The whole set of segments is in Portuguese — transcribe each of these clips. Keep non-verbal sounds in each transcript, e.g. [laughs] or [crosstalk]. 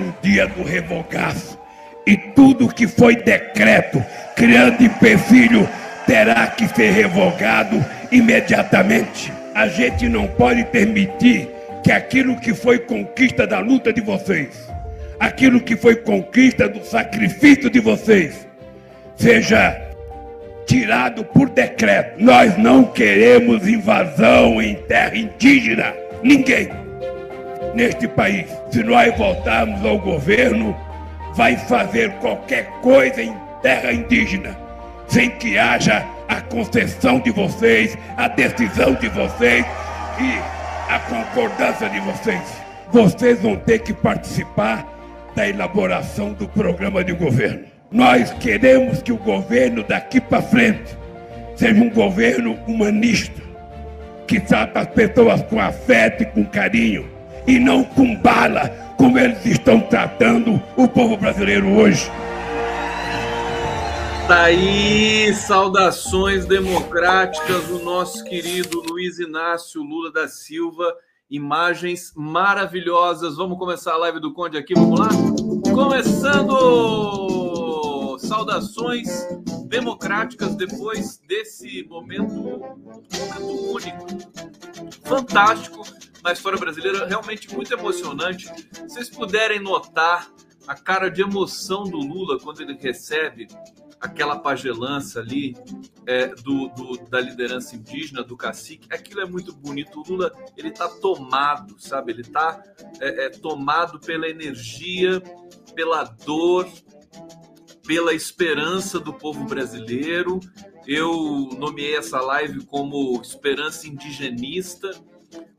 um dia do revogaço. E tudo que foi decreto, criando empecilho, terá que ser revogado imediatamente. A gente não pode permitir que aquilo que foi conquista da luta de vocês, aquilo que foi conquista do sacrifício de vocês, seja tirado por decreto. Nós não queremos invasão em terra indígena. Ninguém neste país, se nós voltarmos ao governo, vai fazer qualquer coisa em terra indígena, sem que haja a concessão de vocês, a decisão de vocês e a concordância de vocês. Vocês vão ter que participar da elaboração do programa de governo. Nós queremos que o governo daqui para frente seja um governo humanista, que trata as pessoas com afeto e com carinho, e não com bala, como eles estão tratando o povo brasileiro hoje. Tá aí, saudações democráticas do nosso querido Luiz Inácio Lula da Silva. Imagens maravilhosas. Vamos começar a live do Conde aqui, vamos lá? Começando! Saudações democráticas depois desse momento, momento único, fantástico na história brasileira, realmente muito emocionante. Se vocês puderem notar a cara de emoção do Lula quando ele recebe aquela pagelança ali é, do, do, da liderança indígena, do cacique, aquilo é muito bonito. O Lula, ele está tomado, sabe? Ele está é, é, tomado pela energia, pela dor, pela esperança do povo brasileiro. Eu nomeei essa live como Esperança Indigenista,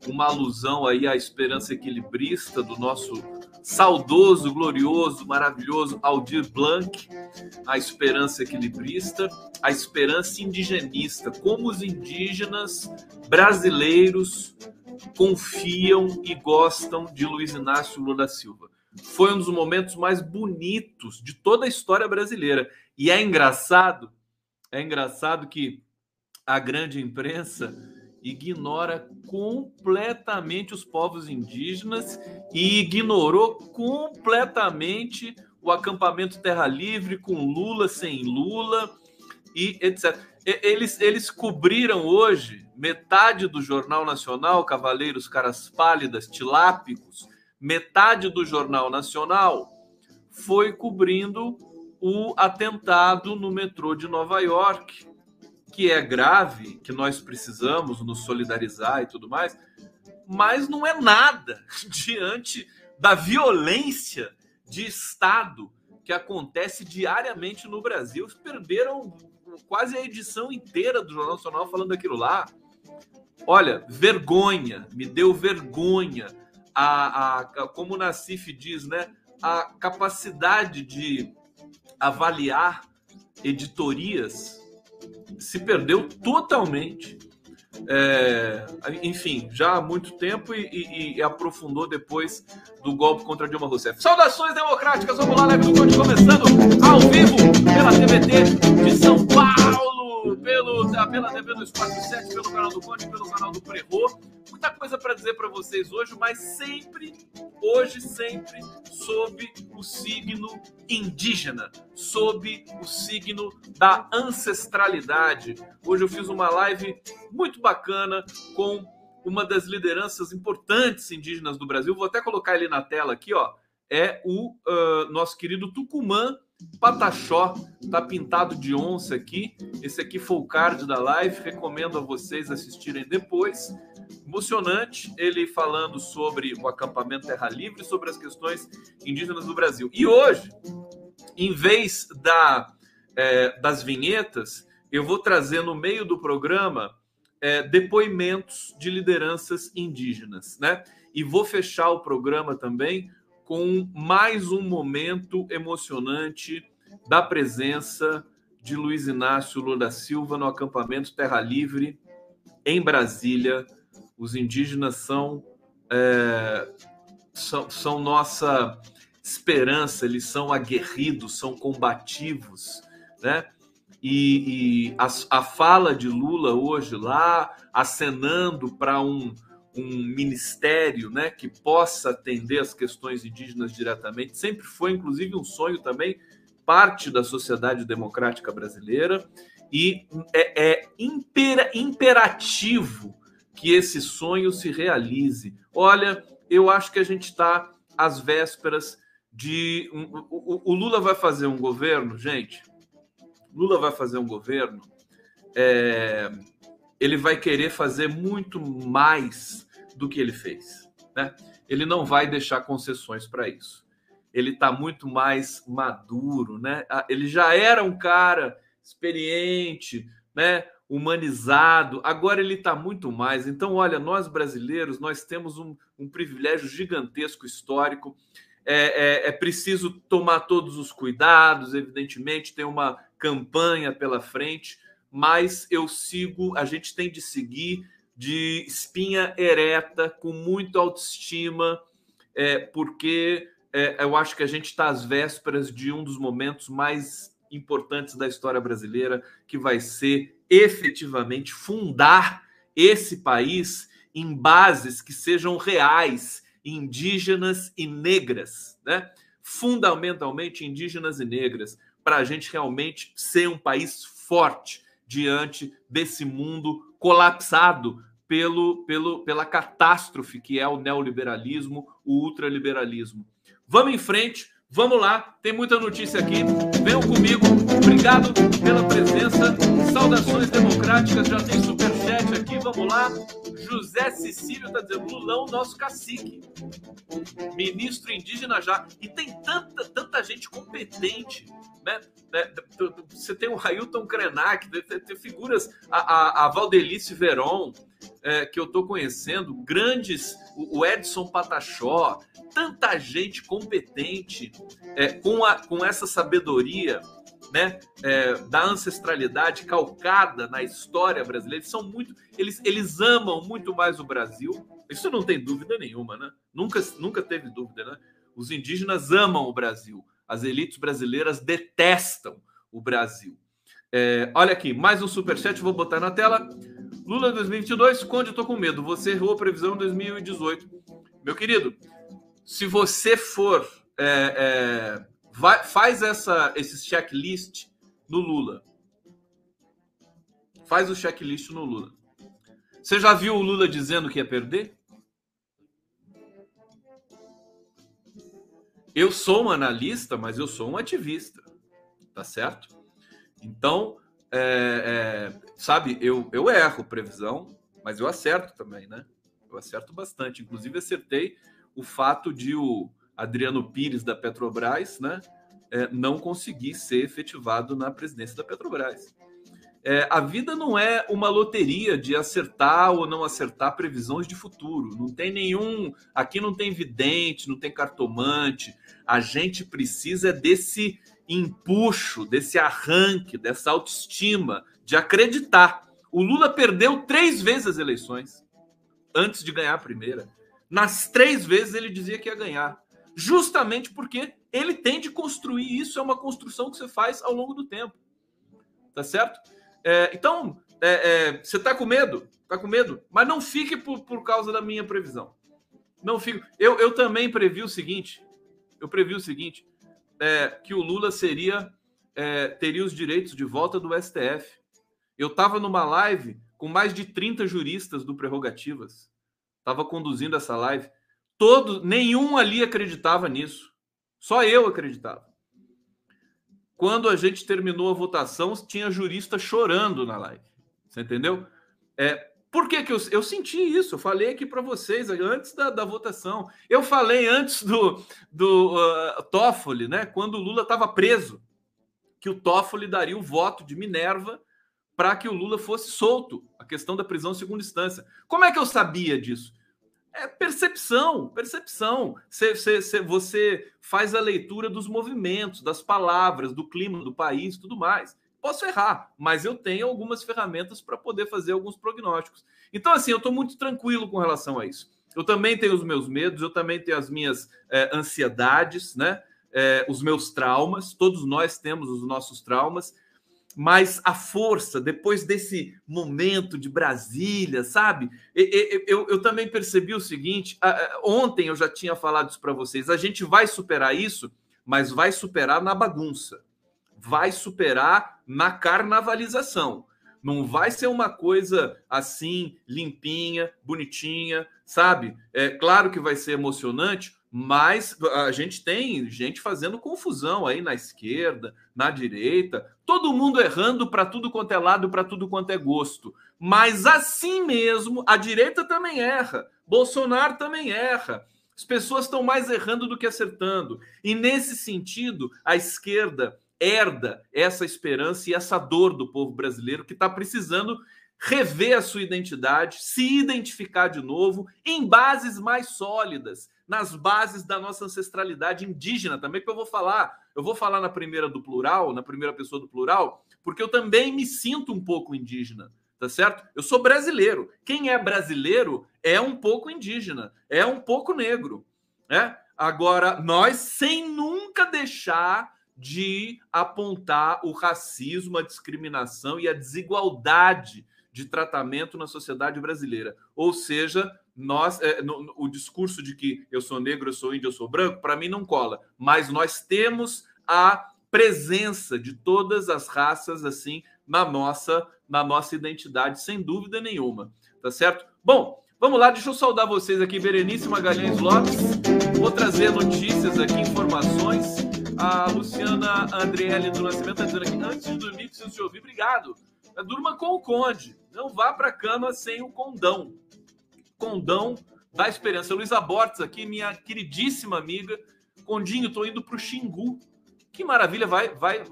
uma alusão aí à esperança equilibrista do nosso saudoso, glorioso, maravilhoso Aldir Blanc, a esperança equilibrista, a esperança indigenista, como os indígenas brasileiros confiam e gostam de Luiz Inácio Lula da Silva. Foi um dos momentos mais bonitos de toda a história brasileira. E é engraçado, é engraçado que a grande imprensa ignora completamente os povos indígenas e ignorou completamente o acampamento Terra Livre com Lula sem Lula e etc. Eles, eles cobriram hoje metade do Jornal Nacional, Cavaleiros Caras Pálidas, Tilápicos, metade do Jornal Nacional foi cobrindo o atentado no metrô de Nova York, que é grave, que nós precisamos nos solidarizar e tudo mais, mas não é nada [laughs] diante da violência de Estado que acontece diariamente no Brasil. Perderam quase a edição inteira do Jornal Nacional falando aquilo lá. Olha, vergonha, me deu vergonha. A, a, como o Nassif diz, né? A capacidade de avaliar editorias se perdeu totalmente. É, enfim, já há muito tempo e, e, e, aprofundou depois do golpe contra Dilma Rousseff. Saudações democráticas, vamos lá, live do Conde começando ao vivo pela TVT de São Paulo, pelo, pela TV do Espaço 7, pelo canal do Conde, pelo canal do Prerro. Muita coisa para dizer para vocês hoje, mas sempre, hoje, sempre, sob o signo indígena, sob o signo da ancestralidade. Hoje eu fiz uma live muito bacana com uma das lideranças importantes indígenas do Brasil. Vou até colocar ele na tela aqui, ó. É o uh, nosso querido Tucumã Pataxó. Tá pintado de onça aqui. Esse aqui foi o card da live. Recomendo a vocês assistirem depois emocionante ele falando sobre o acampamento Terra Livre, sobre as questões indígenas do Brasil. E hoje, em vez da, é, das vinhetas, eu vou trazer no meio do programa é, depoimentos de lideranças indígenas, né? E vou fechar o programa também com mais um momento emocionante da presença de Luiz Inácio Lula da Silva no acampamento Terra Livre em Brasília, os indígenas são, é, são, são nossa esperança, eles são aguerridos, são combativos, né? E, e a, a, fala de Lula hoje lá, acenando para um, um ministério né, que possa atender as questões indígenas diretamente. Sempre foi, inclusive, um sonho também, parte da sociedade democrática brasileira, e é, é impera, imperativo que esse sonho se realize. Olha, eu acho que a gente está às vésperas de. O, o, Lula vai fazer um governo, gente. Lula vai fazer um governo. É, ele vai querer fazer muito mais do que ele fez. Né? Ele não vai deixar concessões para isso. Ele está muito mais maduro, né? Ah, ele já era um cara experiente, né? Humanizado. Agora ele está muito mais. Então, olha, nós brasileiros, nós temos um, um privilégio gigantesco histórico. É, é, é, preciso tomar todos os cuidados, evidentemente, tem uma campanha pela frente, mas eu sigo, a gente tem de seguir de espinha ereta, com muita autoestima, é, porque é, eu acho que a gente está às vésperas de um dos momentos mais importantes da história brasileira, que vai ser efetivamente fundar esse país em bases que sejam reais, indígenas e negras, né? fundamentalmente indígenas e negras, para a gente realmente ser um país forte, diante desse mundo colapsado pelo, pelo, pela catástrofe que é o neoliberalismo, o ultraliberalismo. Vamos em frente, vamos lá, tem muita notícia aqui. Venham comigo. Obrigado pela presença. Saudações democráticas, já tem vamos lá. José Cecílio está dizendo: Lulão, nosso cacique. Ministro indígena já. E tem tanta, tanta gente competente né? né você tem o Railton Krenak, tem figuras, a, a, a Valdelice Veron, é, que eu estou conhecendo, grandes, o Edson Patachó, tanta gente competente é, com, a, com essa sabedoria né, é, da ancestralidade calcada na história brasileira. Eles são muito, eles, eles amam muito mais o Brasil. Isso não tem dúvida nenhuma, né? Nunca, nunca teve dúvida, né? Os indígenas amam o Brasil. As elites brasileiras detestam o Brasil. É, olha aqui, mais um superchat, vou botar na tela. Lula 2022, Conde, eu tô com medo. Você errou a previsão 2018. Meu querido, se você for. É, é, vai, faz essa, esse checklist no Lula. Faz o checklist no Lula. Você já viu o Lula dizendo que ia perder? Eu sou um analista, mas eu sou um ativista, tá certo? Então, é, é, sabe, eu, eu erro previsão, mas eu acerto também, né? Eu acerto bastante. Inclusive, acertei o fato de o Adriano Pires da Petrobras, né, é, não conseguir ser efetivado na presidência da Petrobras. É, a vida não é uma loteria de acertar ou não acertar previsões de futuro. Não tem nenhum. Aqui não tem vidente, não tem cartomante. A gente precisa desse empuxo, desse arranque, dessa autoestima, de acreditar. O Lula perdeu três vezes as eleições antes de ganhar a primeira. Nas três vezes ele dizia que ia ganhar. Justamente porque ele tem de construir isso, é uma construção que você faz ao longo do tempo. Tá certo? É, então, é, é, você está com medo? Está com medo? Mas não fique por, por causa da minha previsão. Não fico. Eu, eu também previ o seguinte: eu previ o seguinte, é, que o Lula seria é, teria os direitos de volta do STF. Eu estava numa live com mais de 30 juristas do Prerrogativas. Estava conduzindo essa live. Todo, nenhum ali acreditava nisso. Só eu acreditava. Quando a gente terminou a votação, tinha jurista chorando na live. Você entendeu? É, por que, que eu, eu senti isso? Eu falei aqui para vocês antes da, da, votação. Eu falei antes do, do uh, Toffoli, né? Quando o Lula estava preso, que o Toffoli daria o voto de Minerva para que o Lula fosse solto. A questão da prisão em segunda instância. Como é que eu sabia disso? É percepção, percepção. Você, você, faz a leitura dos movimentos, das palavras, do clima do país, tudo mais. Posso errar, mas eu tenho algumas ferramentas para poder fazer alguns prognósticos. Então, assim, eu estou muito tranquilo com relação a isso. Eu também tenho os meus medos, eu também tenho as minhas é, ansiedades, né? É, os meus traumas. Todos nós temos os nossos traumas. Mas a força, depois desse momento de Brasília, sabe? Eu, eu, eu também percebi o seguinte: ontem eu já tinha falado isso para vocês, a gente vai superar isso, mas vai superar na bagunça, vai superar na carnavalização. Não vai ser uma coisa assim, limpinha, bonitinha, sabe? É claro que vai ser emocionante, mas a gente tem gente fazendo confusão aí na esquerda, na direita, todo mundo errando para tudo quanto é lado, para tudo quanto é gosto. Mas assim mesmo, a direita também erra, Bolsonaro também erra. As pessoas estão mais errando do que acertando. E nesse sentido, a esquerda herda essa esperança e essa dor do povo brasileiro que está precisando rever a sua identidade, se identificar de novo em bases mais sólidas, nas bases da nossa ancestralidade indígena também, que eu vou falar. Eu vou falar na primeira do plural, na primeira pessoa do plural, porque eu também me sinto um pouco indígena, tá certo? Eu sou brasileiro. Quem é brasileiro é um pouco indígena, é um pouco negro, né? Agora, nós sem nunca deixar de apontar o racismo, a discriminação e a desigualdade de tratamento na sociedade brasileira. Ou seja, nós é, no, o discurso de que eu sou negro, eu sou índio, eu sou branco, para mim não cola. Mas nós temos a presença de todas as raças assim na nossa na nossa identidade, sem dúvida nenhuma, tá certo? Bom, vamos lá, deixa eu saudar vocês aqui, Berenice Magalhães Lopes. Vou trazer notícias aqui, informações. A Luciana Andriele do Nascimento está dizendo aqui, antes de dormir, preciso te ouvir. Obrigado. Durma com o conde. Não vá para a cama sem o condão. Condão da Esperança. Luísa Bortes aqui, minha queridíssima amiga. Condinho, estou indo para o Xingu. Que maravilha, vai, vai,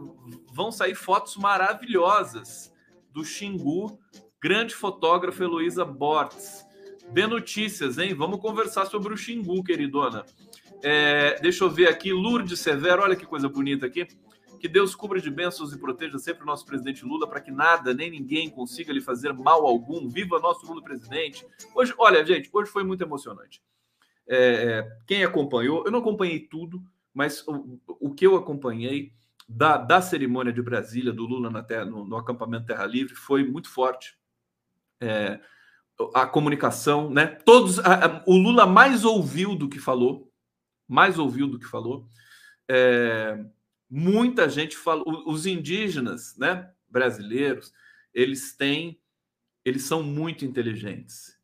vão sair fotos maravilhosas do Xingu. Grande fotógrafa Heloísa Bortes. Dê notícias, hein? Vamos conversar sobre o Xingu, queridona. É, deixa eu ver aqui, Lourdes Severo, olha que coisa bonita aqui. Que Deus cubra de bênçãos e proteja sempre o nosso presidente Lula para que nada nem ninguém consiga lhe fazer mal algum. Viva nosso Lula presidente. Hoje, olha, gente, hoje foi muito emocionante. É, é, quem acompanhou, eu não acompanhei tudo, mas o, o que eu acompanhei da, da cerimônia de Brasília, do Lula na terra, no, no acampamento Terra Livre, foi muito forte. É, a comunicação, né? Todos, a, a, o Lula mais ouviu do que falou, mais ouviu do que falou. É, muita gente fala, os indígenas, né, brasileiros, eles têm, eles são muito inteligentes.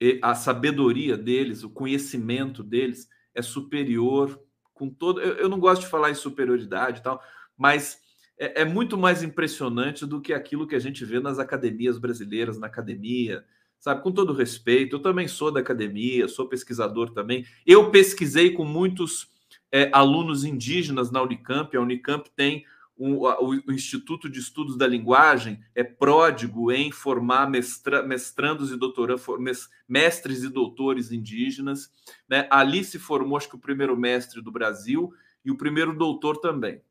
E a sabedoria deles, o conhecimento deles é superior com todo. Eu, eu não gosto de falar em superioridade e tal, mas é, é, muito mais impressionante do que aquilo que a gente vê nas academias brasileiras, na academia, sabe? Com todo respeito, eu também sou da academia, sou pesquisador também. Eu pesquisei com muitos é, alunos indígenas na Unicamp. A Unicamp tem um, o, o, Instituto de Estudos da Linguagem, é pródigo em formar mestra, mestrandos e doutorandos, mestres e doutores indígenas. Né? Ali se formou, acho que o primeiro mestre do Brasil e o primeiro doutor também.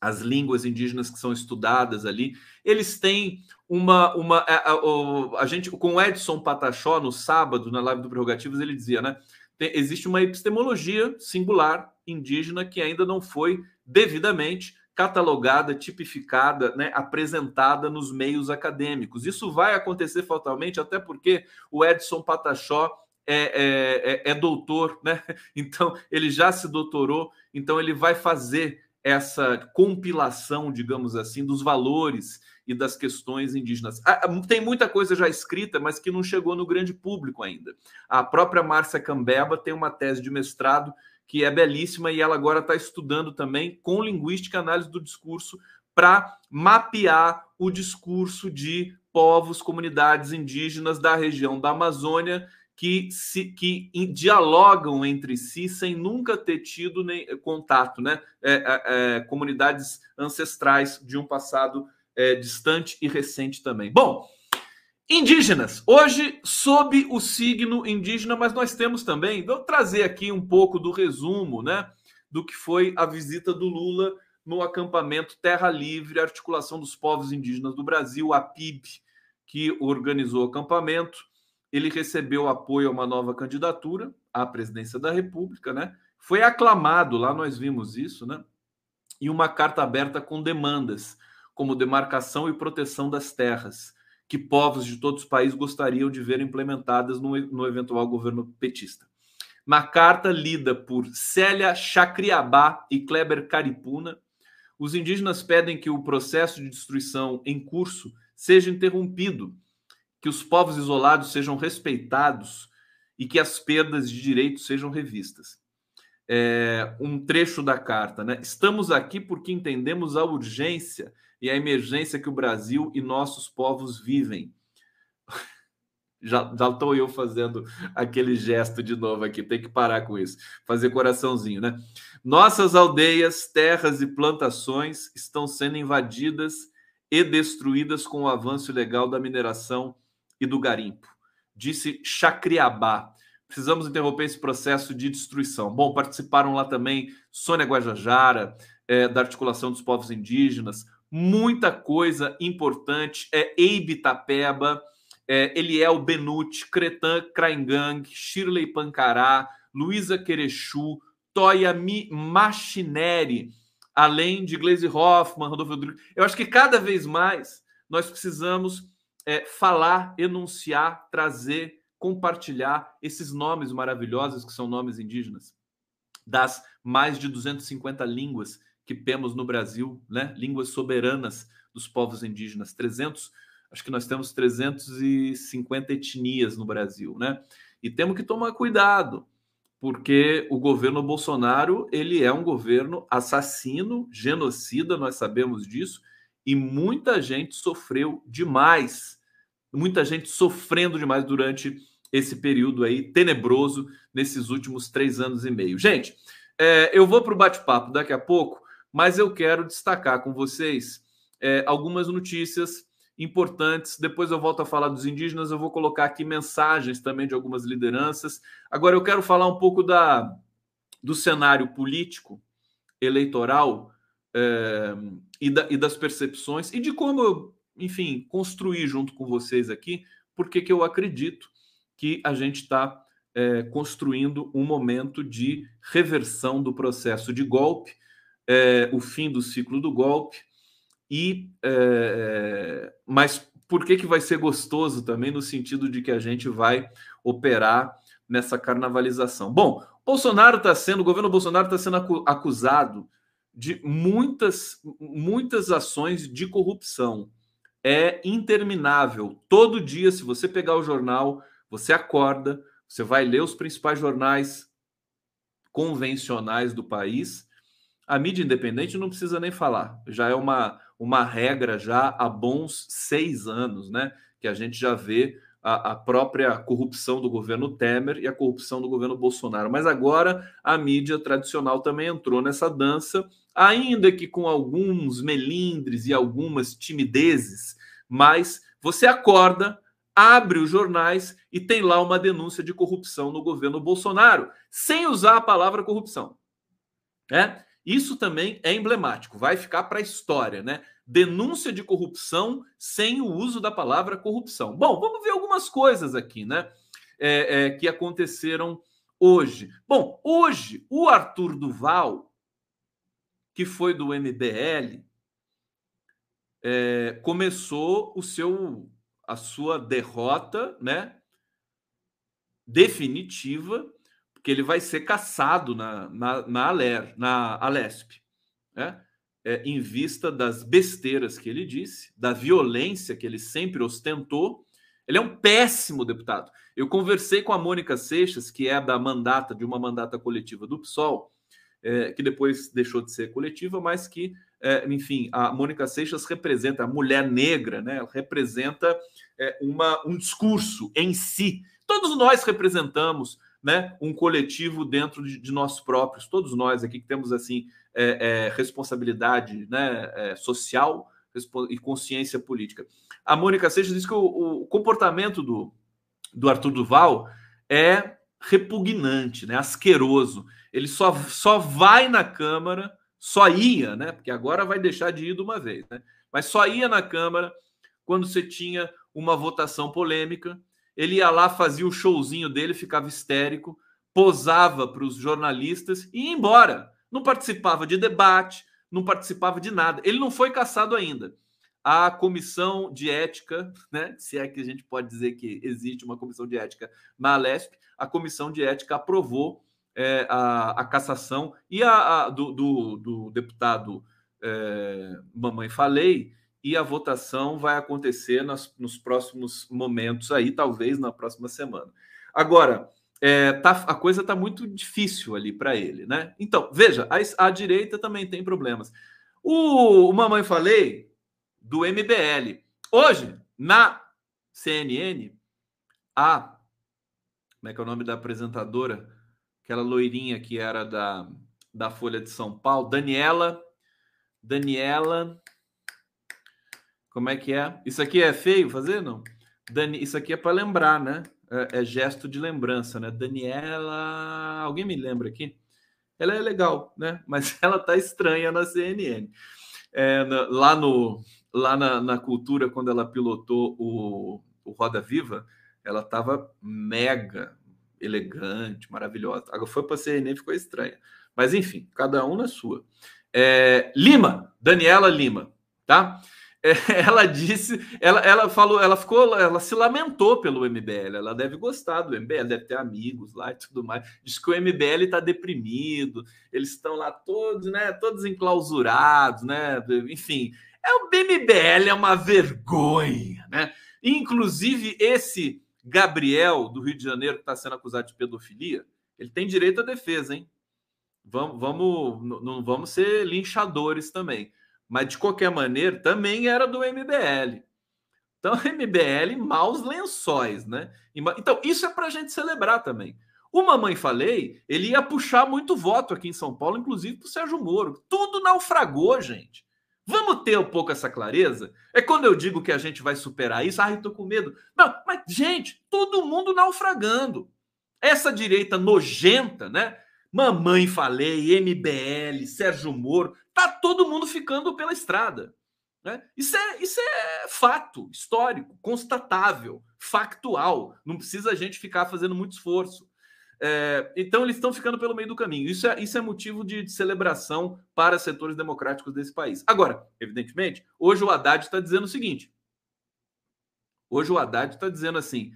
As línguas indígenas que são estudadas ali, eles têm uma. uma a, a, a gente, com o Edson Patachó, no sábado, na live do Prerrogativas, ele dizia, né? Tem, existe uma epistemologia singular indígena que ainda não foi devidamente catalogada, tipificada, né, apresentada nos meios acadêmicos. Isso vai acontecer fatalmente, até porque o Edson Patachó é, é, é, é, doutor, né? [laughs] Então ele já se doutorou, então ele vai fazer essa compilação, digamos assim, dos valores e das questões indígenas. Ah, tem muita coisa já escrita, mas que não chegou no grande público ainda. A própria Márcia Cambeba tem uma tese de mestrado que é belíssima, e ela agora está estudando também com linguística análise do discurso para mapear o discurso de povos, comunidades indígenas da região da Amazônia que, se, que dialogam entre si sem nunca ter tido nem, contato, né? É, é, é, comunidades ancestrais de um passado é, distante e recente também. Bom, Indígenas, hoje sob o signo indígena, mas nós temos também, vou trazer aqui um pouco do resumo, né, do que foi a visita do Lula no acampamento Terra Livre, Articulação dos Povos Indígenas do Brasil, a PIB, que organizou o acampamento. Ele recebeu apoio a uma nova candidatura à presidência da República, né? Foi aclamado, lá nós vimos isso, né? E uma carta aberta com demandas como demarcação e proteção das terras, que povos de todos os países gostariam de ver implementadas no, no eventual governo petista. Na carta lida por Célia Chacriabá e Kleber Caripuna, os indígenas pedem que o processo de destruição em curso seja interrompido, que os povos isolados sejam respeitados e que as perdas de direitos sejam revistas. É, um trecho da carta, né? Estamos aqui porque entendemos a urgência e a emergência que o Brasil e nossos povos vivem. [laughs] Já estou eu fazendo aquele gesto de novo aqui, tem que parar com isso, fazer coraçãozinho, né? Nossas aldeias, terras e plantações estão sendo invadidas e destruídas com o avanço legal da mineração e do garimpo, disse Chacriabá. Precisamos interromper esse processo de destruição. Bom, participaram lá também Sônia Guajajara, é, da articulação dos povos indígenas, muita coisa importante. É Eibe Tapeba, é, Eliel Benuti, Cretan Kraingang, Shirley Pancará, Luísa Querechu, Toya Machineri, além de Glaze Hoffman, Rodolfo Rodrigues. Eu acho que cada vez mais nós precisamos é, falar, enunciar, trazer, compartilhar esses nomes maravilhosos que são nomes indígenas, das mais de 250 línguas que temos no Brasil, né? línguas soberanas dos povos indígenas, 300 acho que nós temos 350 etnias no Brasil, né? E temos que tomar cuidado, porque o governo Bolsonaro, ele é um governo assassino, genocida, nós sabemos disso, e muita gente sofreu demais, muita gente sofrendo demais durante esse período aí tenebroso, nesses últimos três anos e meio. Gente, é, eu vou para o bate-papo daqui a pouco, mas eu quero destacar com vocês é, algumas notícias importantes. Depois eu volto a falar dos indígenas, eu vou colocar aqui mensagens também de algumas lideranças. Agora eu quero falar um pouco da, do cenário político, eleitoral é, e, da, e, das percepções e de como eu, enfim, construir junto com vocês aqui, porque que eu acredito que a gente está é, construindo um momento de reversão do processo de golpe, é, o fim do ciclo do golpe e é, mas por que, que vai ser gostoso também no sentido de que a gente vai operar nessa carnavalização? Bom, Bolsonaro está sendo, o governo Bolsonaro está sendo acusado de muitas, muitas ações de corrupção. É interminável. Todo dia, se você pegar o jornal, você acorda, você vai ler os principais jornais convencionais do país. A mídia independente não precisa nem falar, já é uma, uma regra já há bons seis anos, né? Que a gente já vê a, a, própria corrupção do governo Temer e a corrupção do governo Bolsonaro. Mas agora a mídia tradicional também entrou nessa dança, ainda que com alguns melindres e algumas timidezes, mas você acorda, abre os jornais e tem lá uma denúncia de corrupção no governo Bolsonaro, sem usar a palavra corrupção. Né? Isso também é emblemático, vai ficar para a história, né? denúncia de corrupção sem o uso da palavra corrupção. Bom, vamos ver algumas coisas aqui, né? É, é, que aconteceram hoje. Bom, hoje o Arthur Duval, que foi do MBL, é, começou o seu a sua derrota, né? Definitiva, porque ele vai ser caçado na, na, na, Aler, na Alesp. Né? é, em vista das besteiras que ele disse, da violência que ele sempre ostentou. Ele é um péssimo deputado. Eu conversei com a Mônica Seixas, que é da mandata, de uma mandata coletiva do PSOL, é, que depois deixou de ser coletiva, mas que, é, enfim, a Mônica Seixas representa a mulher negra, né? Ela representa é, uma, um discurso em si. Todos nós representamos né, um coletivo dentro de, de nós próprios, todos nós aqui que temos assim é, é, responsabilidade né, é, social e consciência política. A Mônica Seixas diz que o, o, comportamento do, do Arthur Duval é repugnante, né, asqueroso. Ele só, só vai na Câmara, só ia, né, porque agora vai deixar de ir de uma vez, né, mas só ia na Câmara quando você tinha uma votação polêmica. Ele ia lá, fazia o showzinho dele, ficava histérico, posava para os jornalistas e ia embora não participava de debate, não participava de nada. Ele não foi caçado ainda. A comissão de ética, né, se é que a gente pode dizer que existe uma comissão de ética na Alesp, a comissão de ética aprovou é, a, a, cassação e a, a do, do, do, deputado é, Mamãe Falei, e a votação vai acontecer nas, nos próximos momentos aí, talvez na próxima semana. Agora, é, tá, a coisa está muito difícil ali para ele, né? Então, veja, a, a, direita também tem problemas. O, o Mamãe Falei, do MBL. Hoje, na CNN, a. Como é que é o nome da apresentadora? Aquela loirinha que era da, da Folha de São Paulo, Daniela. Daniela. Como é que é? Isso aqui é feio fazer, não? Dani, isso aqui é para lembrar, né? é, é gesto de lembrança, né? Daniela, alguém me lembra aqui? Ela é legal, né? [laughs] Mas ela tá estranha na CNN. É, na, lá no, lá na, na, cultura, quando ela pilotou o, o Roda Viva, ela estava mega elegante, maravilhosa. Agora foi para a CNN ficou estranha. Mas enfim, cada um na sua. É, Lima, Daniela Lima, tá? [laughs] ela disse, ela, ela falou, ela ficou, ela se lamentou pelo MBL. Ela deve gostar do MBL, deve ter amigos lá e tudo mais. Diz que o MBL está deprimido, eles estão lá todos, né, todos enclausurados, né? Enfim, é o MBL é uma vergonha, né? Inclusive esse Gabriel do Rio de Janeiro que está sendo acusado de pedofilia, ele tem direito à defesa, hein? Vamos, vamos, não vamos ser linchadores também mas de qualquer maneira também era do MBL. Então, [laughs] MBL, maus lençóis, né? Então, isso é para a gente celebrar também. O Mamãe Falei, ele ia puxar muito voto aqui em São Paulo, inclusive para o Sérgio Moro. Tudo naufragou, gente. Vamos ter um pouco essa clareza? É quando eu digo que a gente vai superar isso, ai, estou com medo. Não, mas, gente, todo mundo naufragando. Essa direita nojenta, né? Mamãe Falei, MBL, Sérgio Moro, tá todo mundo ficando pela estrada. Né? Isso, é, isso é fato histórico, constatável, factual. Não precisa a gente ficar fazendo muito esforço. É, então, eles estão ficando pelo meio do caminho. Isso é, isso é motivo de, de celebração para setores democráticos desse país. Agora, evidentemente, hoje o Haddad está dizendo o seguinte: hoje o Haddad está dizendo assim,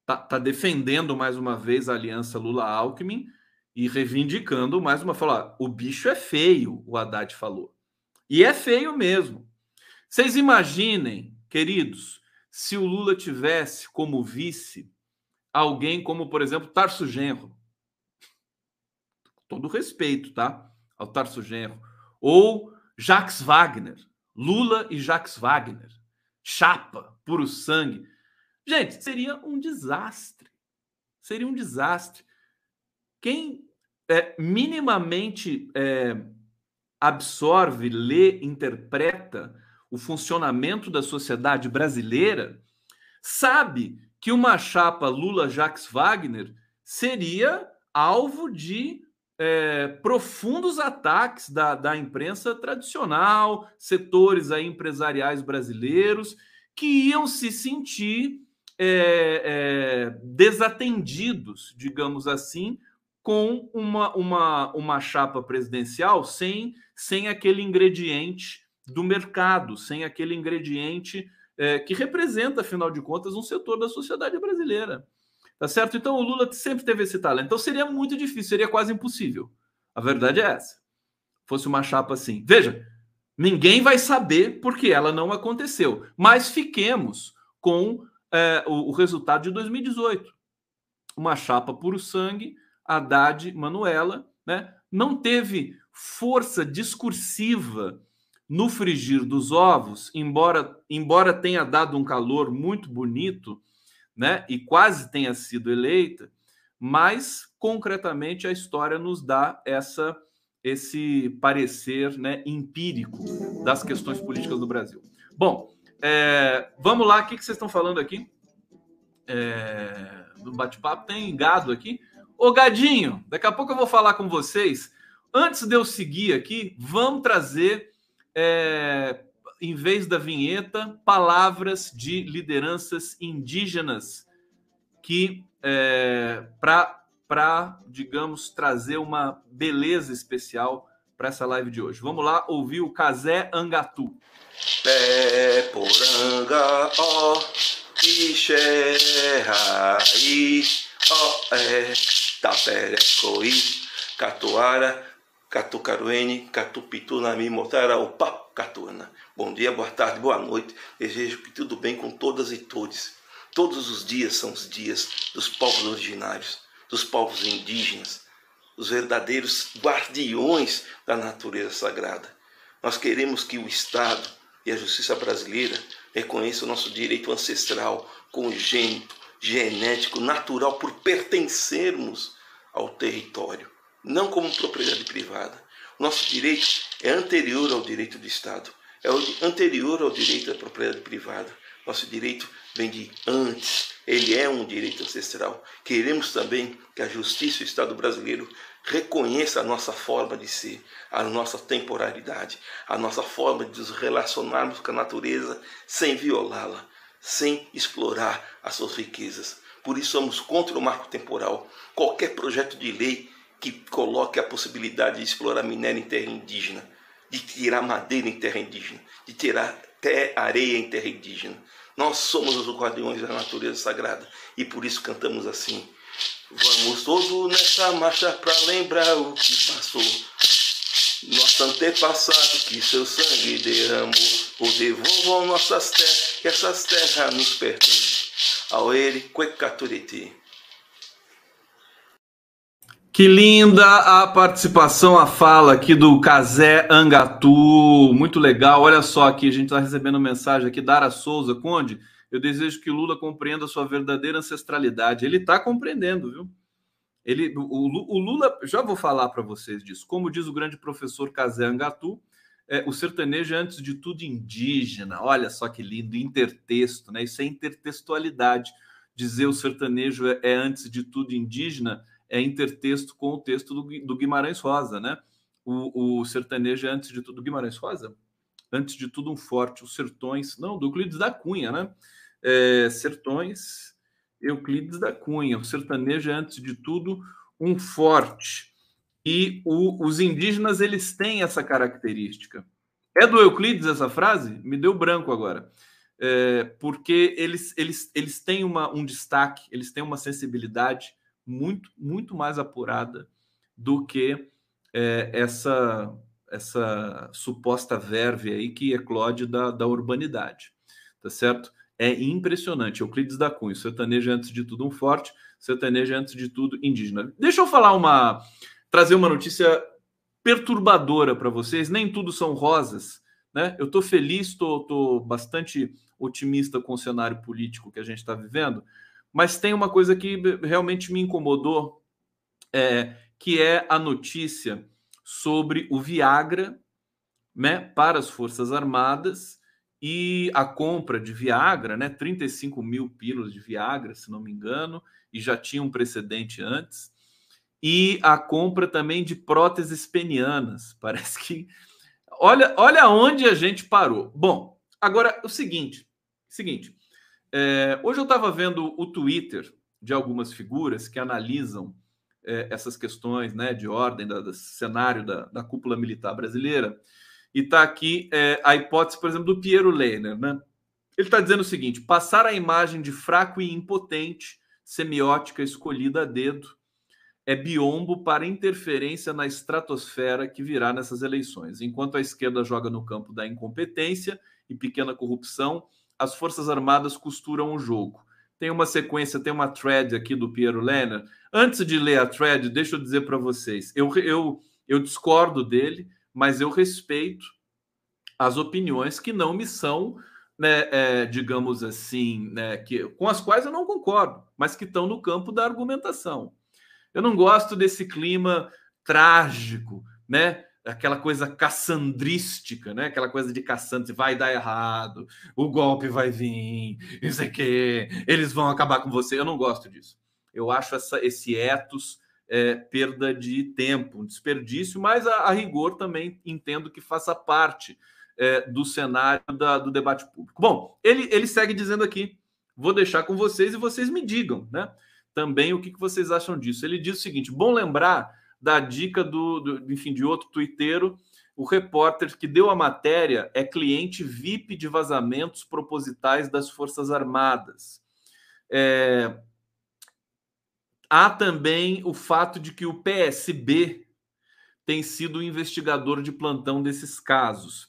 está tá defendendo mais uma vez a aliança Lula-Alckmin e reivindicando mais uma fala, o bicho é feio, o Haddad falou. E é feio mesmo. Vocês imaginem, queridos, se o Lula tivesse como vice alguém como, por exemplo, Tarso Genro. Todo respeito, tá? Ao Tarso Genro. Ou Jacques Wagner. Lula e Jacques Wagner. Chapa, puro sangue. Gente, seria um desastre. Seria um desastre. Quem é, minimamente é, absorve, lê, interpreta o funcionamento da sociedade brasileira, sabe que uma chapa Lula-Jacques Wagner seria alvo de é, profundos ataques da, da imprensa tradicional, setores aí empresariais brasileiros, que iam se sentir é, é, desatendidos, digamos assim, com uma, uma, uma chapa presidencial sem, sem aquele ingrediente do mercado, sem aquele ingrediente é, que representa, afinal de contas, um setor da sociedade brasileira. Tá certo? Então o Lula sempre teve esse talento. Então seria muito difícil, seria quase impossível. A verdade é essa. Fosse uma chapa assim. Veja, ninguém vai saber porque ela não aconteceu. Mas fiquemos com é, o, o resultado de 2018. Uma chapa puro sangue, Haddad Manuela, né, não teve força discursiva no frigir dos ovos, embora, embora tenha dado um calor muito bonito, né, e quase tenha sido eleita, mas concretamente a história nos dá essa esse parecer né, empírico das questões políticas do Brasil. Bom, é, vamos lá, o que, que vocês estão falando aqui? É, no bate-papo tem gado aqui. Ô Gadinho, daqui a pouco eu vou falar com vocês. Antes de eu seguir aqui, vamos trazer, é, em vez da vinheta, palavras de lideranças indígenas que é, para, digamos, trazer uma beleza especial para essa live de hoje. Vamos lá ouvir o Casé Angatu. Pé poranga, ó, ixerraí, ó, é, taperecoi, catuara, catucaruene, catupitu, nami, motara, opa, catuana. Bom dia, boa tarde, boa noite. Desejo que tudo bem com todas e todos. Todos os dias são os dias dos povos originários, dos povos indígenas, os verdadeiros guardiões da natureza sagrada. Nós queremos que o Estado e a justiça brasileira reconheçam o nosso direito ancestral, congênito, genético, natural, por pertencermos ao território, não como propriedade privada. Nosso direito é anterior ao direito do Estado é anterior ao direito da propriedade privada. Nosso direito vem de antes, ele é um direito ancestral. Queremos também que a justiça e o Estado brasileiro reconheça a nossa forma de ser, a nossa temporalidade, a nossa forma de nos relacionarmos com a natureza sem violá-la, sem explorar as suas riquezas. Por isso somos contra o marco temporal. Qualquer projeto de lei que coloque a possibilidade de explorar minério em terra indígena de tirar madeira em terra indígena, de tirar até areia em terra indígena. Nós somos os guardiões da natureza sagrada e por isso cantamos assim. Vamos todos nessa marcha para lembrar o que passou. Nosso antepassado que seu sangue derramou, ou devolvam nossas terras, que essas terras nos pertencem. Ao ele, Quecaturiti. Que linda a participação, a fala aqui do Casé Angatu. Muito legal. Olha só aqui, a gente está recebendo mensagem aqui. Dara Souza, Conde, eu desejo que Lula compreenda a sua verdadeira ancestralidade. Ele está compreendendo, viu? Ele, o, o Lula, já vou falar para vocês disso. Como diz o grande professor Casé Angatu, é, o sertanejo é, antes de tudo, indígena. Olha só que lindo, intertexto, né? Isso é intertextualidade. Dizer o sertanejo é, é antes de tudo indígena é intertexto com o texto do, do Guimarães Rosa, né? O, o, sertanejo é, antes de tudo, Guimarães Rosa? Antes de tudo, um forte. Os sertões, não, do Euclides da Cunha, né? É, sertões, Euclides da Cunha. O sertanejo é, antes de tudo, um forte. E o, os indígenas, eles têm essa característica. É do Euclides essa frase? Me deu branco agora. É, porque eles, eles, eles têm uma, um destaque, eles têm uma sensibilidade muito, muito mais apurada do que é, essa essa suposta verve aí que eclode da, da urbanidade, tá certo? É impressionante. Euclides da Cunha, sertanejo é, antes de tudo um forte, sertanejo é, antes de tudo indígena. Deixa eu falar uma, trazer uma notícia perturbadora para vocês. Nem tudo são rosas, né? Eu estou feliz, estou bastante otimista com o cenário político que a gente está vivendo, mas tem uma coisa que realmente me incomodou, é, que é a notícia sobre o Viagra né, para as Forças Armadas e a compra de Viagra, né, 35 mil pílulas de Viagra, se não me engano, e já tinha um precedente antes, e a compra também de próteses penianas. [laughs] Parece que. Olha, olha onde a gente parou. Bom, agora o seguinte: seguinte, é, hoje eu estava vendo o Twitter de algumas figuras que analisam é, essas questões né, de ordem, do cenário da, da, cúpula militar brasileira, e está aqui é, a hipótese, por exemplo, do Piero Lehner. Né? Ele está dizendo o seguinte: passar a imagem de fraco e impotente, semiótica escolhida a dedo, é biombo para interferência na estratosfera que virá nessas eleições. Enquanto a esquerda joga no campo da incompetência e pequena corrupção, as Forças Armadas costuram o jogo. Tem uma sequência, tem uma thread aqui do Piero Lenner. Antes de ler a thread, deixa eu dizer para vocês, eu, eu, eu discordo dele, mas eu respeito as opiniões que não me são, né, é, digamos assim, né, que, com as quais eu não concordo, mas que estão no campo da argumentação. Eu não gosto desse clima trágico, né? aquela coisa caçandrística, né? Aquela coisa de caçando, vai dar errado, o golpe vai vir, isso aqui, eles vão acabar com você. Eu não gosto disso. Eu acho essa, esse ethos é, perda de tempo, um desperdício, mas a, a, rigor também entendo que faça parte é, do cenário da, do debate público. Bom, ele, ele segue dizendo aqui, vou deixar com vocês e vocês me digam, né? Também o que, vocês acham disso. Ele diz o seguinte: bom lembrar da dica do, do enfim, de outro tuiteiro. O repórter que deu a matéria é cliente VIP de vazamentos propositais das Forças Armadas. É, há também o fato de que o PSB tem sido o investigador de plantão desses casos.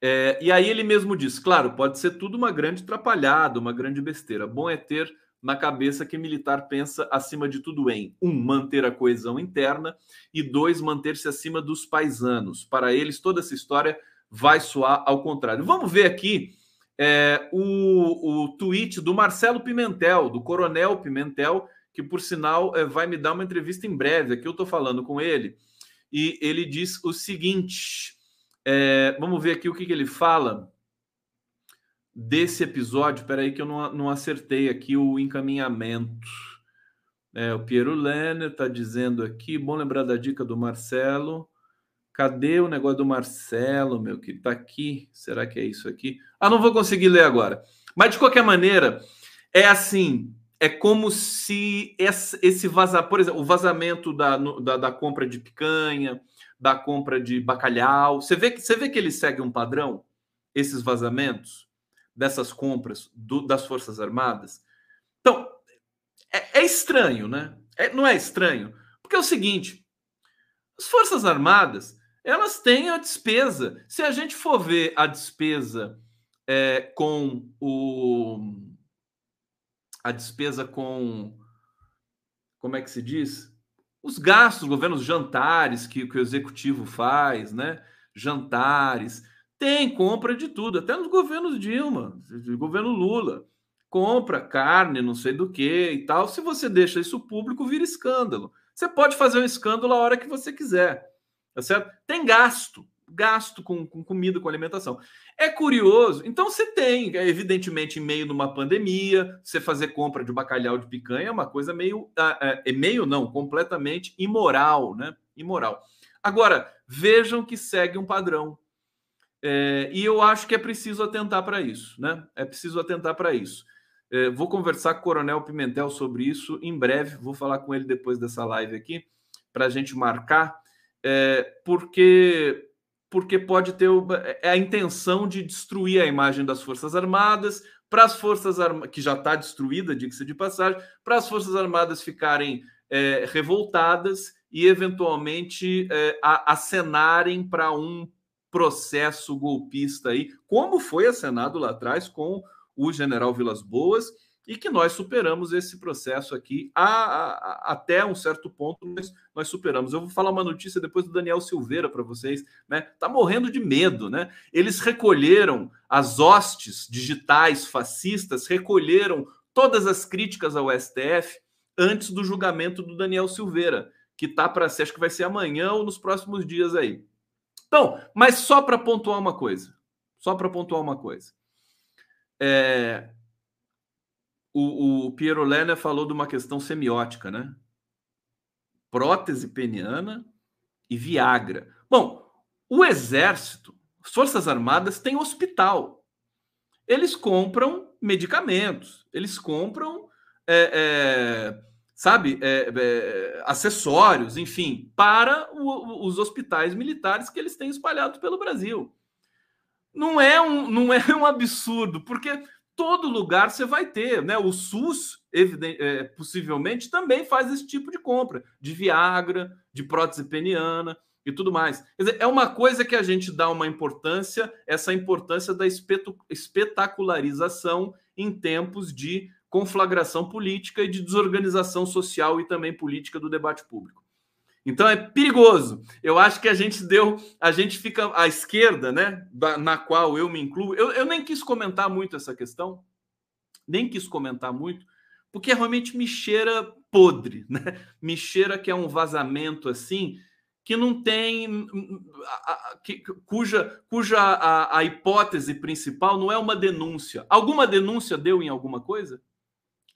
É, e aí ele mesmo diz: claro, pode ser tudo uma grande atrapalhada, uma grande besteira. Bom é ter na cabeça que militar pensa acima de tudo em um, manter a coesão interna e dois, manter-se acima dos paisanos. Para eles, toda essa história vai soar ao contrário. Vamos ver aqui é, o, o tweet do Marcelo Pimentel, do Coronel Pimentel, que por sinal é, vai me dar uma entrevista em breve. Aqui eu estou falando com ele e ele diz o seguinte: é, vamos ver aqui o que, que, ele fala desse episódio. Espera aí que eu não, não acertei aqui o encaminhamento. É, o Piero Lenner está dizendo aqui, bom lembrar da dica do Marcelo. Cadê o negócio do Marcelo, meu, que está aqui? Será que é isso aqui? Ah, não vou conseguir ler agora. Mas, de qualquer maneira, é assim, é como se esse vazamento, por exemplo, o vazamento da, da, da, compra de picanha, da compra de bacalhau, você vê que você vê que ele segue um padrão, esses vazamentos dessas compras do, das Forças Armadas. Então, é, é estranho, né? É, não é estranho? Porque é o seguinte, as Forças Armadas, elas têm a despesa. Se a gente for ver a despesa é, com o a despesa com. Como é que se diz? Os gastos, governos, jantares que, que o executivo faz, né? Jantares. Tem compra de tudo, até nos governos Dilma, governo Lula. Compra carne, não sei do que e tal. Se você deixa isso público, vira escândalo. Você pode fazer um escândalo a hora que você quiser. Tá certo? Tem gasto gasto com, com, comida, com alimentação. É curioso. Então, você tem, evidentemente, em meio numa pandemia, você fazer compra de bacalhau de picanha é uma coisa meio. É, é meio não, completamente imoral, né? Imoral. Agora, vejam que segue um padrão. É, e eu acho que é preciso atentar para isso, né? É preciso atentar para isso. É, vou conversar com o Coronel Pimentel sobre isso em breve. Vou falar com ele depois dessa live aqui, para a gente marcar, é, porque porque pode ter é a intenção de destruir a imagem das Forças Armadas, para as Forças Armadas, que já está destruída, diga-se de passagem, para as Forças Armadas ficarem é, revoltadas e, eventualmente, é, acenarem para um processo golpista aí, como foi acenado lá atrás com o general Vilas Boas e que nós superamos esse processo aqui a, a, até um certo ponto nós, nós, superamos. Eu vou falar uma notícia depois do Daniel Silveira para vocês, né? Tá morrendo de medo, né? Eles recolheram as hostes digitais fascistas, recolheram todas as críticas ao STF antes do julgamento do Daniel Silveira, que tá para ser, acho que vai ser amanhã ou nos próximos dias aí. Então, mas só para pontuar uma coisa, só para pontuar uma coisa. É, o, o Piero Lerner falou de uma questão semiótica, né? Prótese peniana e Viagra. Bom, o Exército, as Forças Armadas têm hospital. Eles compram medicamentos, eles compram, é, é, sabe, é, é acessórios, enfim, para o, os hospitais militares que eles têm espalhados pelo Brasil. Não é um, não é um absurdo, porque todo lugar você vai ter, né? O SUS, evidente, é, possivelmente, também faz esse tipo de compra de Viagra, de prótese peniana e tudo mais. Quer dizer, é uma coisa que a gente dá uma importância, essa importância da espetacularização em tempos de conflagração política e de desorganização social e também política do debate público. Então é perigoso. Eu acho que a gente deu, a gente fica à esquerda, né? na qual eu me incluo. Eu, eu nem quis comentar muito essa questão, nem quis comentar muito, porque realmente me cheira podre, né? Me cheira que é um vazamento assim que não tem, que, cuja, cuja a, a hipótese principal não é uma denúncia. Alguma denúncia deu em alguma coisa?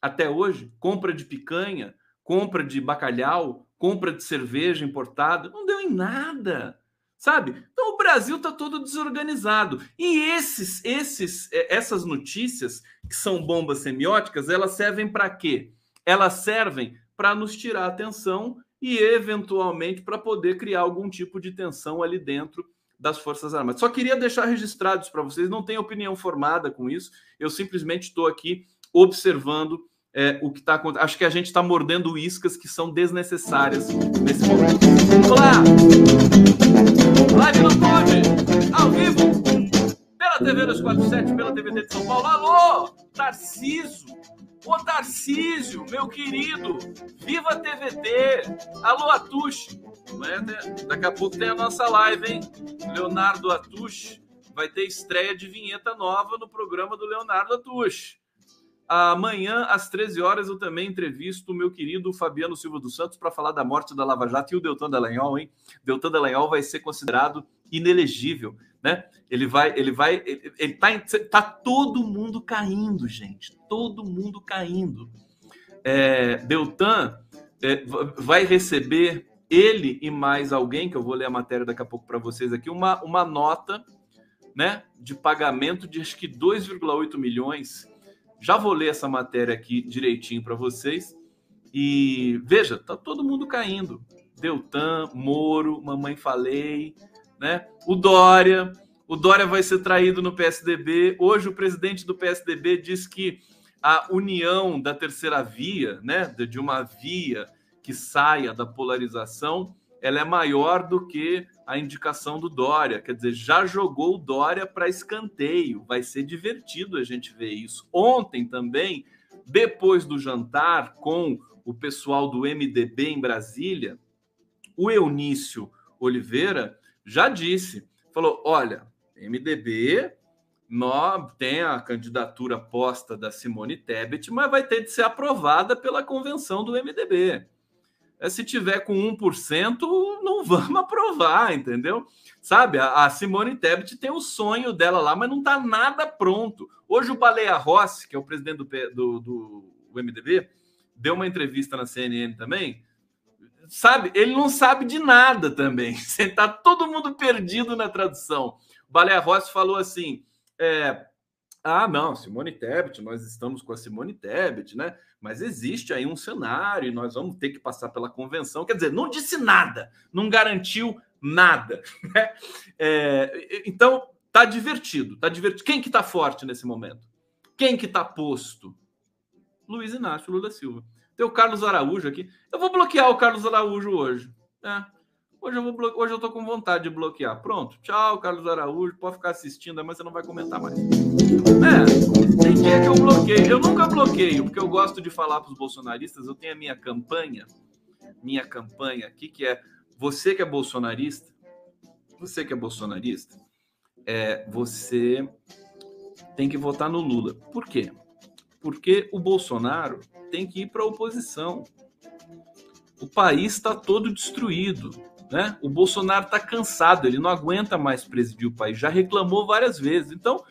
Até hoje? Compra de picanha, compra de bacalhau, compra de cerveja importada, não deu em nada, sabe? Então o Brasil está todo desorganizado. E esses, esses, é, essas notícias que são bombas semióticas, elas servem para quê? Elas servem para nos tirar a atenção e, eventualmente, para poder criar algum tipo de tensão ali dentro das Forças Armadas. Só queria deixar registrados para vocês, não tenho opinião formada com isso, eu simplesmente estou aqui observando é, o que está acontecendo. Acho que a gente está mordendo iscas que são desnecessárias nesse momento. Olá! Live não pode! Ao vivo! Pela TV 247, pela TVT de São Paulo. Alô! Tarciso! Ô Tarcísio, meu querido! Viva a TVT! Alô, Atush! Daqui a pouco tem a nossa live, hein? Leonardo Atush vai ter estreia de vinheta nova no programa do Leonardo Atush. Amanhã, às 13 horas, eu também entrevisto o meu querido Fabiano Silva dos Santos para falar da morte da Lava Jato e o Deltan Dallagnol, hein? Deltan Dallagnol vai ser considerado inelegível, né? Ele vai, ele vai, ele, ele tá, tá todo mundo caindo, gente, todo mundo caindo. É, Deltan é, vai receber ele e mais alguém que eu vou ler a matéria daqui a pouco para vocês aqui uma, uma nota, né, de pagamento de acho que 2,8 milhões já vou ler essa matéria aqui direitinho para vocês. E veja, tá todo mundo caindo. Deltan, Moro, Mamãe Falei, né? O Dória, o Dória vai ser traído no PSDB. Hoje o presidente do PSDB diz que a união da terceira via, né, de uma via que saia da polarização, ela é maior do que a indicação do Dória. Quer dizer, já jogou o Dória para escanteio. Vai ser divertido a gente ver isso. Ontem também, depois do jantar com o pessoal do MDB em Brasília, o Eunício Oliveira já disse, falou, olha, MDB nós tem a candidatura posta da Simone Tebet, mas vai ter de ser aprovada pela convenção do MDB. É, se tiver com 1%, não [laughs] vamos aprovar, entendeu? Sabe, a, Simone Tebet tem o sonho dela lá, mas não está nada pronto. Hoje o Baleia Rossi, que é o presidente do, do, do MDB, deu uma entrevista na CNN também, sabe, ele não sabe de nada também. Está [laughs] todo mundo perdido na tradução. O Baleia Rossi falou assim, é, ah, não, Simone Tebet, nós estamos com a Simone Tebet, né? Mas existe aí um cenário e nós vamos ter que passar pela convenção. Quer dizer, não disse nada, não garantiu nada. [laughs] Né? É, então, tá divertido, tá divertido. Quem que tá forte nesse momento? Quem que tá posto? Luiz Inácio Lula Silva. Tem o Carlos Araújo aqui. Eu vou bloquear o Carlos Araújo hoje. É. Hoje eu, vou Hoje eu tô com vontade de bloquear. Pronto. Tchau, Carlos Araújo. Pode ficar assistindo, mas você não vai comentar mais. É, tem dia que eu bloqueio. Eu nunca bloqueio, porque eu gosto de falar para os bolsonaristas. Eu tenho a minha campanha, minha campanha aqui, que é você que é bolsonarista, você que é bolsonarista, é, você tem que votar no Lula. Por quê? Porque o Bolsonaro tem que ir para a oposição. O país está todo destruído. Né? O Bolsonaro está cansado, ele não aguenta mais presidir o país, já reclamou várias vezes. Então,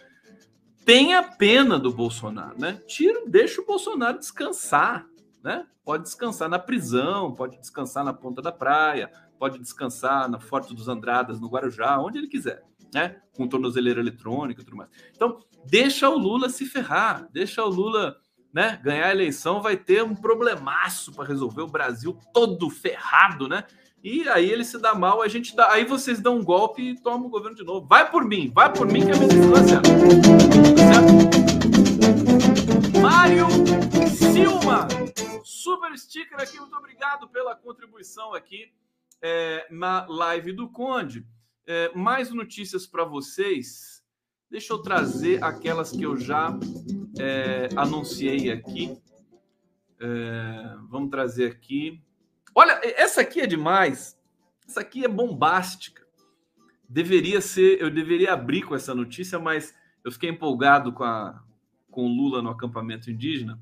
tenha pena do Bolsonaro, né? Tira, deixa o Bolsonaro descansar, né? Pode descansar na prisão, pode descansar na ponta da praia, pode descansar na Forte dos Andradas, no Guarujá, onde ele quiser, né? Com tornozeleira eletrônica e tudo mais. Então, deixa o Lula se ferrar, deixa o Lula né, ganhar a eleição, vai ter um problemaço para resolver o Brasil todo ferrado, né? E aí ele se dá mal, a gente dá. Aí vocês dão um golpe e tomam o governo de novo. Vai por mim, vai por mim que a minha decisão é certa. Certo? Mário Silva, super sticker aqui, muito obrigado pela contribuição aqui é, na live do Conde. É, mais notícias para vocês. Deixa eu trazer aquelas que eu já é, anunciei aqui. É, vamos trazer aqui. Olha, essa aqui é demais. Essa aqui é bombástica. Deveria ser, eu deveria abrir com essa notícia, mas eu fiquei empolgado com a com Lula no acampamento indígena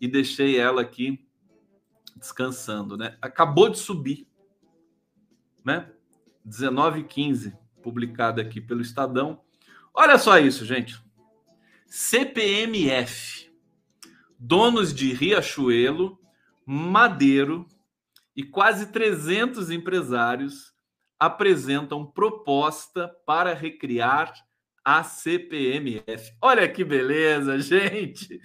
e deixei ela aqui descansando, né? Acabou de subir, né? 19:15, publicada aqui pelo Estadão. Olha só isso, gente. CPMF. Donos de Riachuelo, Madeiro, e quase 300 empresários apresentam proposta para recriar a CPMF. Olha que beleza, [laughs] gente!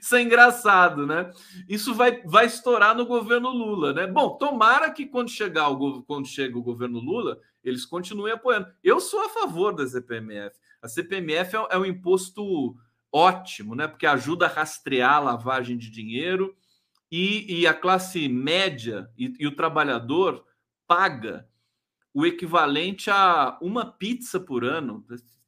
Isso é engraçado, né? Isso vai, vai estourar no governo Lula, né? Bom, tomara que quando chegar o, quando chega o governo Lula, eles continuem apoiando. Eu sou a favor da CPMF. A CPMF é, é um imposto ótimo, né? Porque ajuda a rastrear a lavagem de dinheiro e, e a classe média e, e o trabalhador paga o equivalente a uma pizza por ano,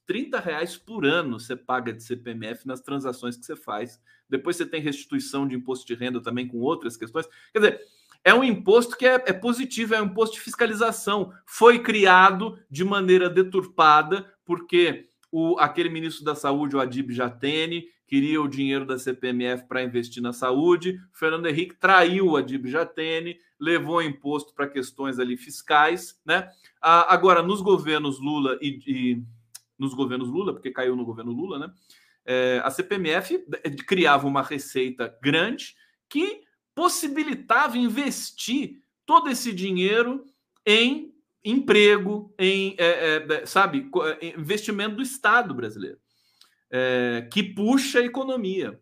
30 reais por ano você paga de CPMF nas transações que você faz. Depois você tem restituição de imposto de renda também com outras questões. Quer dizer, é um imposto que é, é, positivo, é um imposto de fiscalização. Foi criado de maneira deturpada, porque o, aquele ministro da Saúde, o Adib Jatene, queria o dinheiro da CPMF para investir na saúde. Fernando Henrique traiu o Adib Jatene, levou imposto para questões ali fiscais, né? Ah, agora, nos governos Lula e, e, nos governos Lula, porque caiu no governo Lula, né? É, a CPMF criava uma receita grande que possibilitava investir todo esse dinheiro em emprego, em, é, é, sabe, investimento do Estado brasileiro, é, que puxa a economia.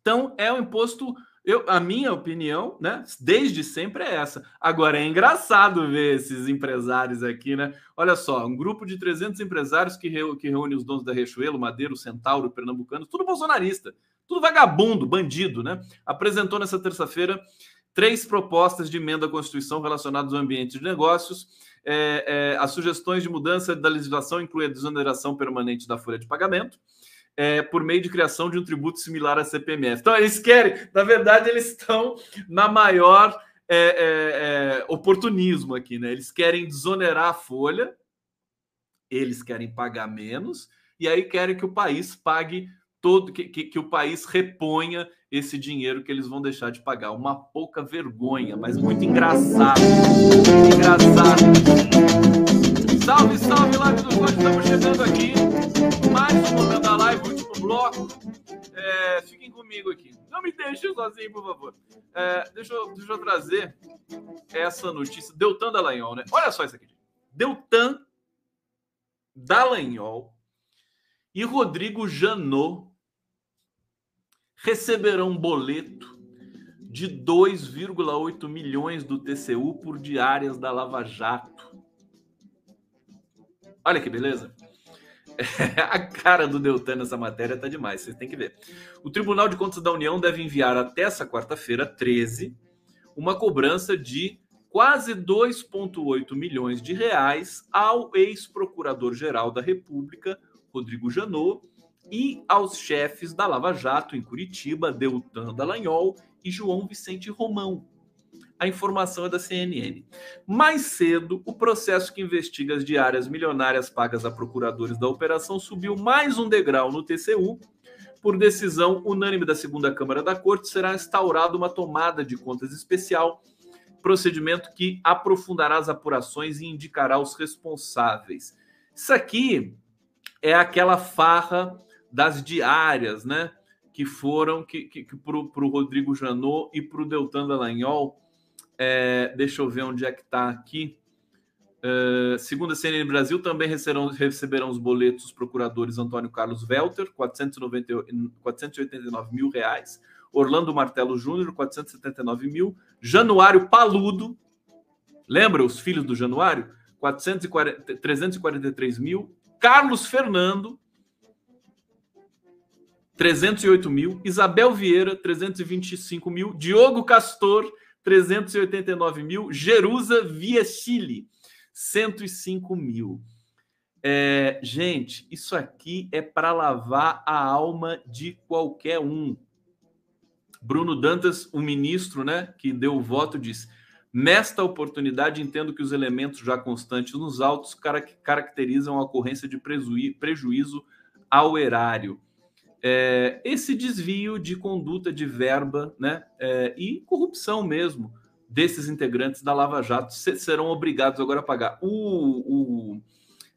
Então, é um imposto eu, a minha opinião, né, desde sempre é essa. Agora é engraçado ver esses empresários aqui, né? Olha só, um grupo de 300 empresários que, que reúne os donos da Riachuelo, Madeiro, Centauro, Pernambucano, tudo bolsonarista, tudo vagabundo, bandido, né? Apresentou nessa terça-feira três propostas de emenda à Constituição relacionadas ao ambiente de negócios. É, é, as sugestões de mudança da legislação incluem a desoneração permanente da folha de pagamento é, por meio de criação de um tributo similar à CPMF. Então, eles querem, na verdade, eles estão na maior é, é, é, oportunismo aqui, né? Eles querem desonerar a folha, eles querem pagar menos, e aí querem que o país pague todo, que, que, que o país reponha esse dinheiro que eles vão deixar de pagar. Uma pouca vergonha, mas muito engraçado. Engraçado. Salve, salve, live do Código, estamos chegando aqui. Mais um momento da live, último bloco. É, fiquem comigo aqui. Não me deixem sozinho, por favor. É, deixa, eu, deixa eu trazer essa notícia. Deltan Dallagnol, né? Olha só isso aqui. Deltan Dallagnol e Rodrigo Janot receberão boleto de 2,8 milhões do TCU por diárias da Lava Jato. Olha que beleza. [laughs] a cara do Deltan nessa matéria tá demais, vocês têm que ver. O Tribunal de Contas da União deve enviar até essa quarta-feira, 13, uma cobrança de quase 2,8 milhões de reais ao ex-procurador-geral da República, Rodrigo Janot, e aos chefes da Lava Jato em Curitiba, Deltan Dallagnol e João Vicente Romão. A informação é da CNN. Mais cedo, o processo que investiga as diárias milionárias pagas a procuradores da operação subiu mais um degrau no TCU. Por decisão unânime da segunda Câmara da Corte, será instaurada uma tomada de contas especial, procedimento que aprofundará as apurações e indicará os responsáveis. Isso aqui é aquela farra das diárias, né? Que foram que, que, que para o Rodrigo Janot e para o Deltan Dallagnol é, deixa eu ver onde é que está aqui. Uh, segundo a CNN Brasil, também receberão, receberão os boletos procuradores Antônio Carlos Welter, 489 mil reais, Orlando Martelo Júnior, 479 mil, Januário Paludo, lembra os filhos do Januário? 440, 343 mil, Carlos Fernando, 308 mil, Isabel Vieira, 325 mil, Diogo Castor, 389 mil. Jerusa via Chile, 105 mil. É, gente, isso aqui é para lavar a alma de qualquer um. Bruno Dantas, o ministro, né, que deu o voto, disse: Nesta oportunidade, entendo que os elementos já constantes nos autos caracterizam a ocorrência de prejuízo ao erário é, esse desvio de conduta de verba né, é, e corrupção mesmo desses integrantes da Lava Jato serão obrigados agora a pagar. O, o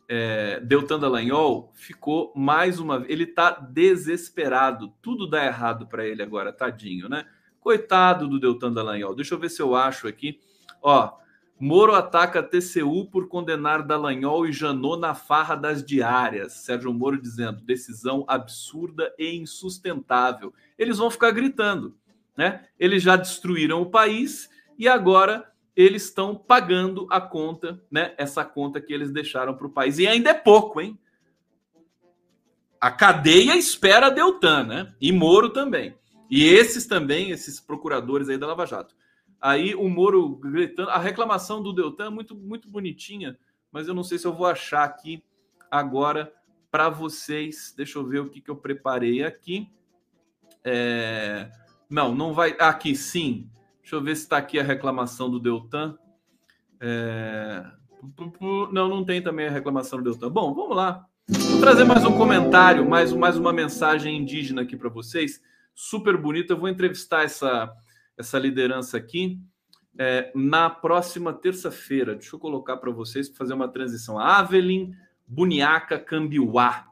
é, Deltan Dallagnol ficou mais uma vez, ele está desesperado, tudo dá errado para ele agora, tadinho, né? Coitado do Deltan Dallagnol. Deixa eu ver se eu acho aqui. Ó, Moro ataca TCU por condenar Dallagnol e Janot na farra das diárias. Sérgio Moro dizendo: decisão absurda e insustentável. Eles vão ficar gritando, né? Eles já destruíram o país e agora eles estão pagando a conta, né? Essa conta que eles deixaram para o país. E ainda é pouco, hein? A cadeia espera Deltan, né? E Moro também. E esses também, esses procuradores aí da Lava Jato. Aí o Moro gritando. A reclamação do Deltan é muito, muito bonitinha, mas eu não sei se eu vou achar aqui agora para vocês. Deixa eu ver o que, que eu preparei aqui. É... Não, não vai. Aqui sim. Deixa eu ver se está aqui a reclamação do Deltan. É... Não, não tem também a reclamação do Deltan. Bom, vamos lá. Vou trazer mais um comentário, mais, mais uma mensagem indígena aqui para vocês. Super bonita. Eu vou entrevistar essa essa liderança aqui é, na próxima terça-feira. Deixa eu colocar para vocês para fazer uma transição. Avelin Buniaca Cambiuá.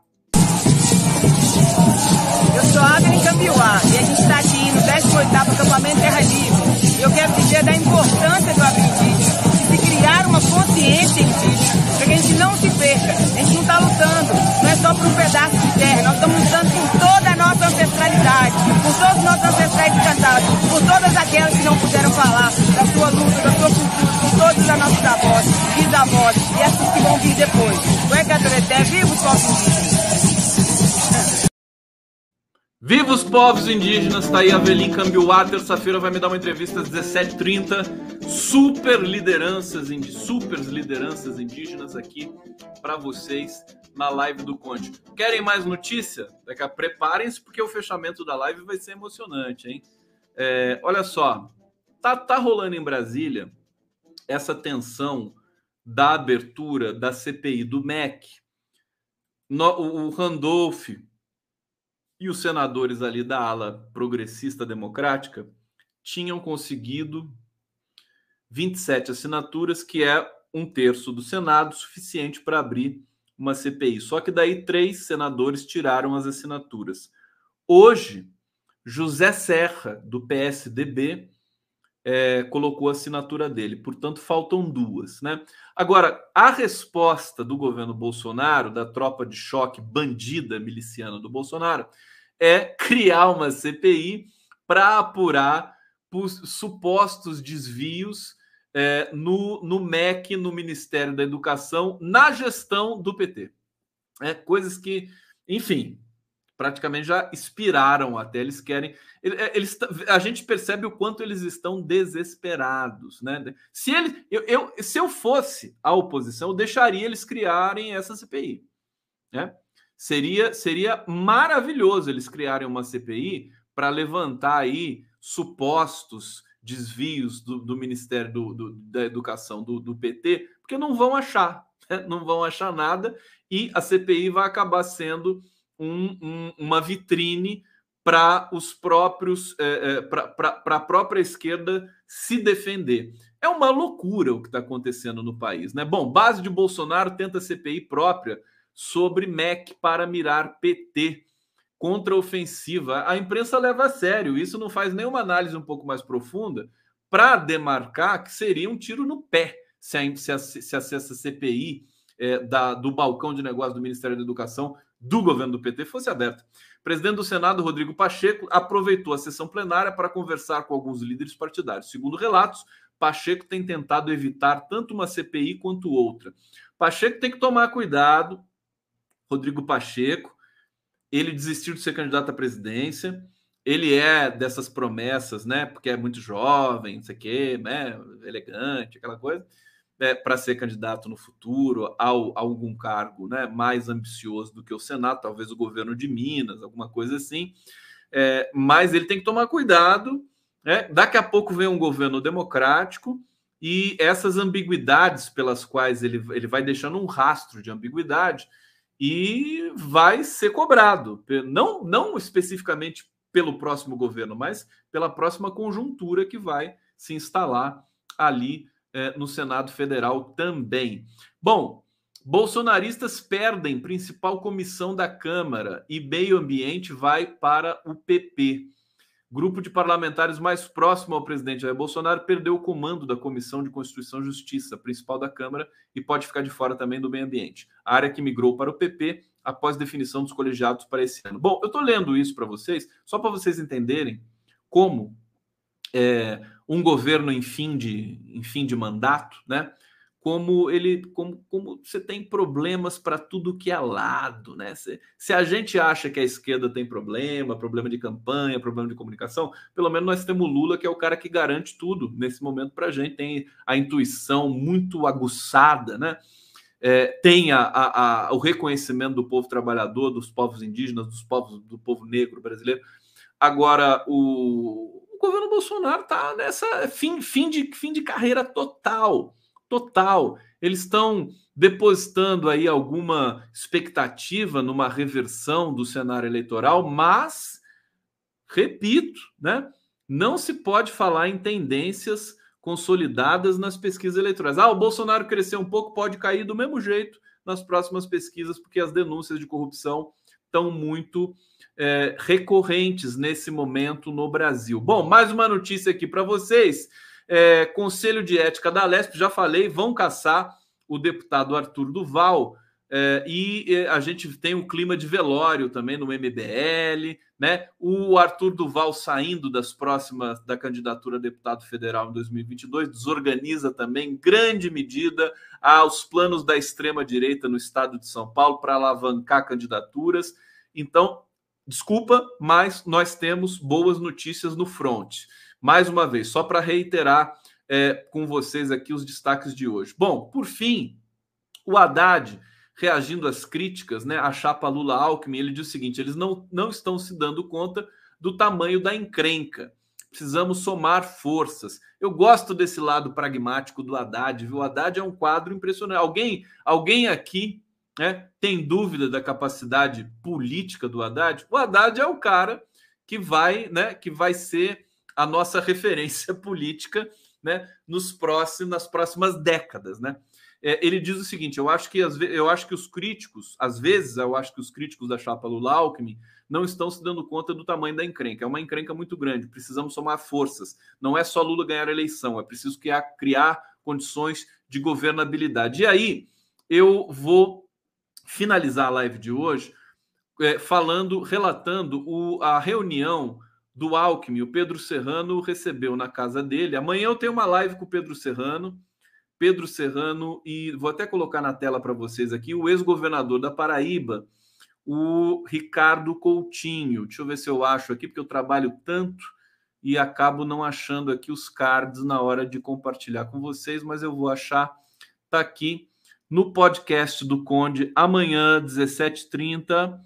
Eu sou Avelin Cambiuá e a gente está aqui no 18 acampamento Terra Livre. Eu quero dizer da importância do aprendiz, de se criar uma consciência indígena, para que a gente não se perca. A gente não está lutando, não é só por um pedaço de terra, nós estamos lutando por toda a nossa ancestralidade, por todos os nossos ancestrais encantados, por todas aquelas que não puderam falar da sua luta, da sua cultura, por todos os nossos avós, bisavós e esses que vão vir depois. O Ecadoreté, viva os povos indígenas! Viva os povos indígenas, tá aí a Velim Cambiuá, terça-feira vai me dar uma entrevista às 17h30. Super lideranças, super lideranças indígenas aqui para vocês na live do Conte. Querem mais notícia? Preparem-se, porque o fechamento da live vai ser emocionante, hein? É, olha só, tá, tá rolando em Brasília essa tensão da abertura da CPI do MEC. No, o, o Randolph e os senadores ali da ala progressista democrática tinham conseguido 27 assinaturas, que é um terço do Senado, suficiente para abrir uma CPI. Só que daí três senadores tiraram as assinaturas. Hoje, José Serra, do PSDB, é, colocou a assinatura dele. Portanto, faltam duas. Né? Agora, a resposta do governo Bolsonaro, da tropa de choque bandida miliciana do Bolsonaro, é criar uma CPI para apurar os supostos desvios é, no, no MEC, no Ministério da Educação, na gestão do PT. É, coisas que, enfim, praticamente já expiraram até. Eles querem. É, eles, a gente percebe o quanto eles estão desesperados. Né? Se, ele, eu, eu, se eu fosse a oposição, eu deixaria eles criarem essa CPI. Né? Seria, seria maravilhoso eles criarem uma CPI para levantar aí supostos desvios do, do Ministério do, do, da Educação do, PT, porque não vão achar, [laughs] né? não vão achar nada, e a CPI vai acabar sendo um, um, uma vitrine para os próprios, é, é, para a própria esquerda se defender. É uma loucura o que está acontecendo no país, né? Bom, base de Bolsonaro tenta CPI própria sobre MEC para mirar PT contra-ofensiva. A imprensa leva a sério, isso não faz nenhuma análise um pouco mais profunda para demarcar que seria um tiro no pé se, a, se, a, se essa CPI é, da, do balcão de negócios do Ministério da Educação do governo do PT fosse aberta. Presidente do Senado, Rodrigo Pacheco, aproveitou a sessão plenária para conversar com alguns líderes partidários. Segundo relatos, Pacheco tem tentado evitar tanto uma CPI quanto outra. Pacheco tem que tomar cuidado, Rodrigo Pacheco, ele desistiu de ser candidato à presidência. Ele é dessas promessas, né? Porque é muito jovem, não sei o quê, né? Elegante, aquela coisa, é, para ser candidato no futuro ao, a algum cargo né? mais ambicioso do que o Senado, talvez o governo de Minas, alguma coisa assim. É, mas ele tem que tomar cuidado. Né? Daqui a pouco vem um governo democrático e essas ambiguidades pelas quais ele, ele vai deixando um rastro de ambiguidade e vai ser cobrado, não, não especificamente pelo próximo governo, mas pela próxima conjuntura que vai se instalar ali é, no Senado Federal também. Bom, bolsonaristas perdem principal comissão da Câmara e meio ambiente vai para o PP. Grupo de parlamentares mais próximo ao presidente Jair Bolsonaro perdeu o comando da Comissão de Constituição e Justiça, principal da Câmara, e pode ficar de fora também do meio ambiente. A área que migrou para o PP após definição dos colegiados para esse ano. Bom, eu estou lendo isso para vocês, só para vocês entenderem como é, um governo em fim de, em fim de mandato, né? Como ele como, como você tem problemas para tudo que é lado, né? Se, se, a gente acha que a esquerda tem problema, problema de campanha, problema de comunicação, pelo menos nós temos o Lula, que é o cara que garante tudo nesse momento para a gente, tem a intuição muito aguçada, né? É, tem a, a, a, o reconhecimento do povo trabalhador, dos povos indígenas, dos povos do povo negro brasileiro. Agora, o, o governo Bolsonaro está nessa fim, fim, de, fim de carreira total total. Eles estão depositando aí alguma expectativa numa reversão do cenário eleitoral, mas repito, né? Não se pode falar em tendências consolidadas nas pesquisas eleitorais. Ah, o Bolsonaro cresceu um pouco, pode cair do mesmo jeito nas próximas pesquisas, porque as denúncias de corrupção estão muito é, recorrentes nesse momento no Brasil. Bom, mais uma notícia aqui para vocês. É, Conselho de Ética da Lesp, já falei, vão caçar o deputado Arthur Duval. É, e a gente tem um clima de velório também no MBL, né? O Arthur Duval saindo das próximas da candidatura a deputado federal em 2022 desorganiza também em grande medida aos planos da extrema direita no estado de São Paulo para alavancar candidaturas. Então, desculpa, mas nós temos boas notícias no front mais uma vez, só para reiterar é, com vocês aqui os destaques de hoje. Bom, por fim, o Haddad, reagindo às críticas, né, à chapa Lula-Alckmin, ele diz o seguinte: eles não, não estão se dando conta do tamanho da encrenca. Precisamos somar forças. Eu gosto desse lado pragmático do Haddad, viu? O Haddad é um quadro impressionante. Alguém, alguém aqui né, tem dúvida da capacidade política do Haddad? O Haddad é o cara que vai, né, que vai ser a nossa referência [laughs] política né, nos próximos, nas próximas décadas. Né? É, ele diz o seguinte: eu acho que eu acho que os críticos, às vezes, eu acho que os críticos da chapa Lula Alckmin não estão se dando conta do tamanho da encrenca. É uma encrenca muito grande, precisamos somar forças. Não é só Lula ganhar a eleição, é preciso criar, criar condições de governabilidade. E aí eu vou finalizar a live de hoje é, falando, relatando o, a reunião do Alckmin, o Pedro Serrano recebeu na casa dele. Amanhã eu tenho uma live com o Pedro Serrano. Pedro Serrano, e vou até colocar na tela para vocês aqui, o ex-governador da Paraíba, o Ricardo Coutinho. Deixa eu ver se eu acho aqui, porque eu trabalho tanto e acabo não achando aqui os cards na hora de compartilhar com vocês, mas eu vou achar. Está aqui no podcast do Conde, amanhã, 17h30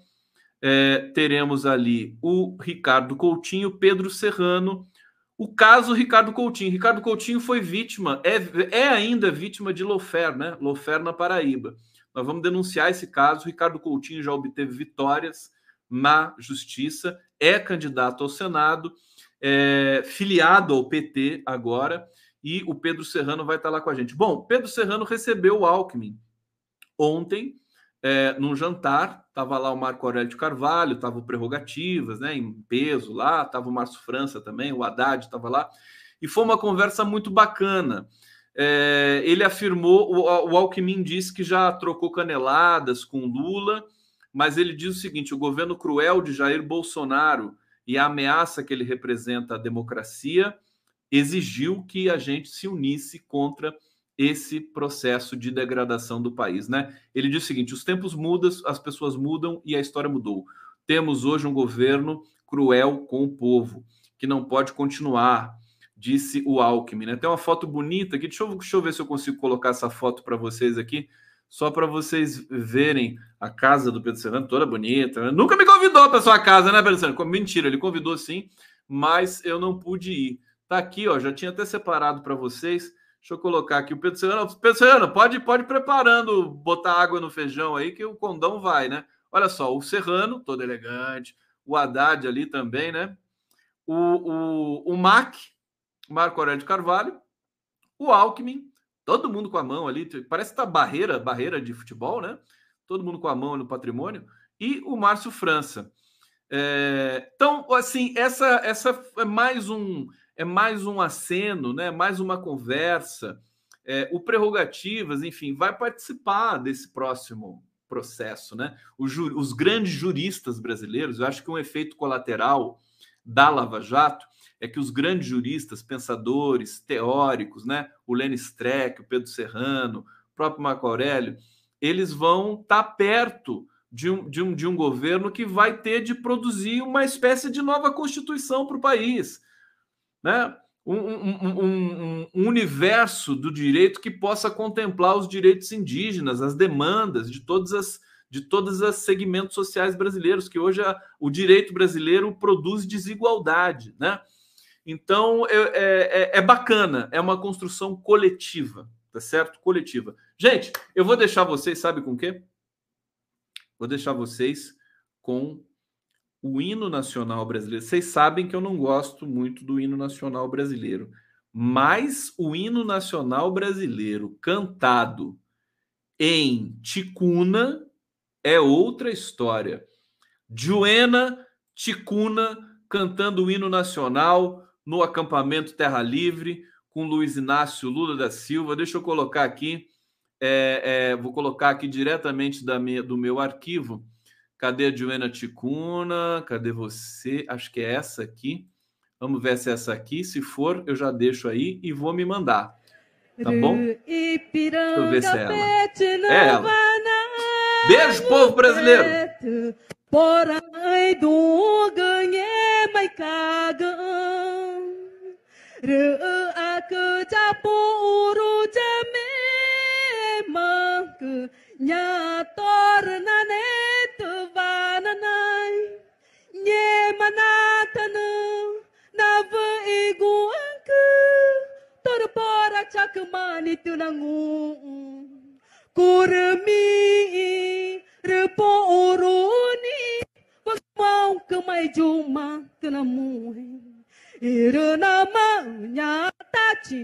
é, teremos ali o Ricardo Coutinho, Pedro Serrano. O caso Ricardo Coutinho. Ricardo Coutinho foi vítima, é, é ainda vítima de Lofer, né? Lofer na Paraíba. Nós vamos denunciar esse caso. Ricardo Coutinho já obteve vitórias na justiça, é candidato ao Senado, é, filiado ao PT agora, e o Pedro Serrano vai estar lá com a gente. Bom, Pedro Serrano recebeu o Alckmin ontem é, num jantar, estava lá o Marco Aurélio de Carvalho, estava o Prerrogativas, né, em peso lá, estava o Márcio França também, o Haddad estava lá, e foi uma conversa muito bacana. É, ele afirmou, o, o Alckmin disse que já trocou caneladas com Lula, mas ele diz o seguinte: o governo cruel de Jair Bolsonaro e a ameaça que ele representa à democracia exigiu que a gente se unisse contra esse processo de degradação do país, né? Ele diz o seguinte: os tempos mudam, as pessoas mudam e a história mudou. Temos hoje um governo cruel com o povo, que não pode continuar, disse o Alckmin. Né? Tem uma foto bonita aqui, deixa eu, deixa eu ver se eu consigo colocar essa foto para vocês aqui, só para vocês verem a casa do Pedro Serrano, toda bonita. Né? Nunca me convidou para sua casa, né, Pedro Serrano? Mentira, ele convidou sim, mas eu não pude ir. Tá aqui, ó, já tinha até separado para vocês Deixa eu colocar aqui o Pedro Serrano. Pedro Serrano, pode, pode preparando, botar água no feijão aí, que o condão vai, né? Olha só, o Serrano, todo elegante, o Haddad ali também, né? O, o, o Mac, Marco Aurélio de Carvalho, o Alckmin, todo mundo com a mão ali, parece que tá barreira, barreira de futebol, né? Todo mundo com a mão no patrimônio, e o Márcio França. É, então, assim, essa, essa é mais um é mais um aceno, né? Mais uma conversa. É, o prerrogativas, enfim, vai participar desse próximo processo, né? Os, grandes juristas brasileiros, eu acho que um efeito colateral da Lava Jato é que os grandes juristas, pensadores, teóricos, né? O Lenny Streck, o Pedro Serrano, o próprio Marco Aurélio, eles vão estar tá perto de um, de, um, de um governo que vai ter de produzir uma espécie de nova constituição para o país, né? Um, um, um, um, universo do direito que possa contemplar os direitos indígenas, as demandas de todas as de todos os segmentos sociais brasileiros, que hoje a, o direito brasileiro produz desigualdade, né? Então é, é, é bacana, é uma construção coletiva, tá certo? Coletiva. Gente, eu vou deixar vocês, sabe com o quê? Vou deixar vocês com o hino nacional brasileiro. Vocês sabem que eu não gosto muito do hino nacional brasileiro, mas o hino nacional brasileiro cantado em ticuna é outra história. Joena Ticuna cantando o hino nacional no acampamento Terra Livre com Luiz Inácio Lula da Silva. Deixa eu colocar aqui é, é, vou colocar aqui diretamente da minha, do meu arquivo. Cadê a Joana Ticuna? Cadê você? Acho que é essa aqui. Vamos ver se é essa aqui. Se for, eu já deixo aí e vou me mandar. Tá bom? Deixa eu ver se é ela. É ela. Beijo, povo brasileiro! cứ nhà tor na ne tu va na nai nye mana tanu na vu igu ku tor pora chak mani tu na ngu kurmi repo uruni pag mau ke mai juma tu na mu Iru nama nyata chi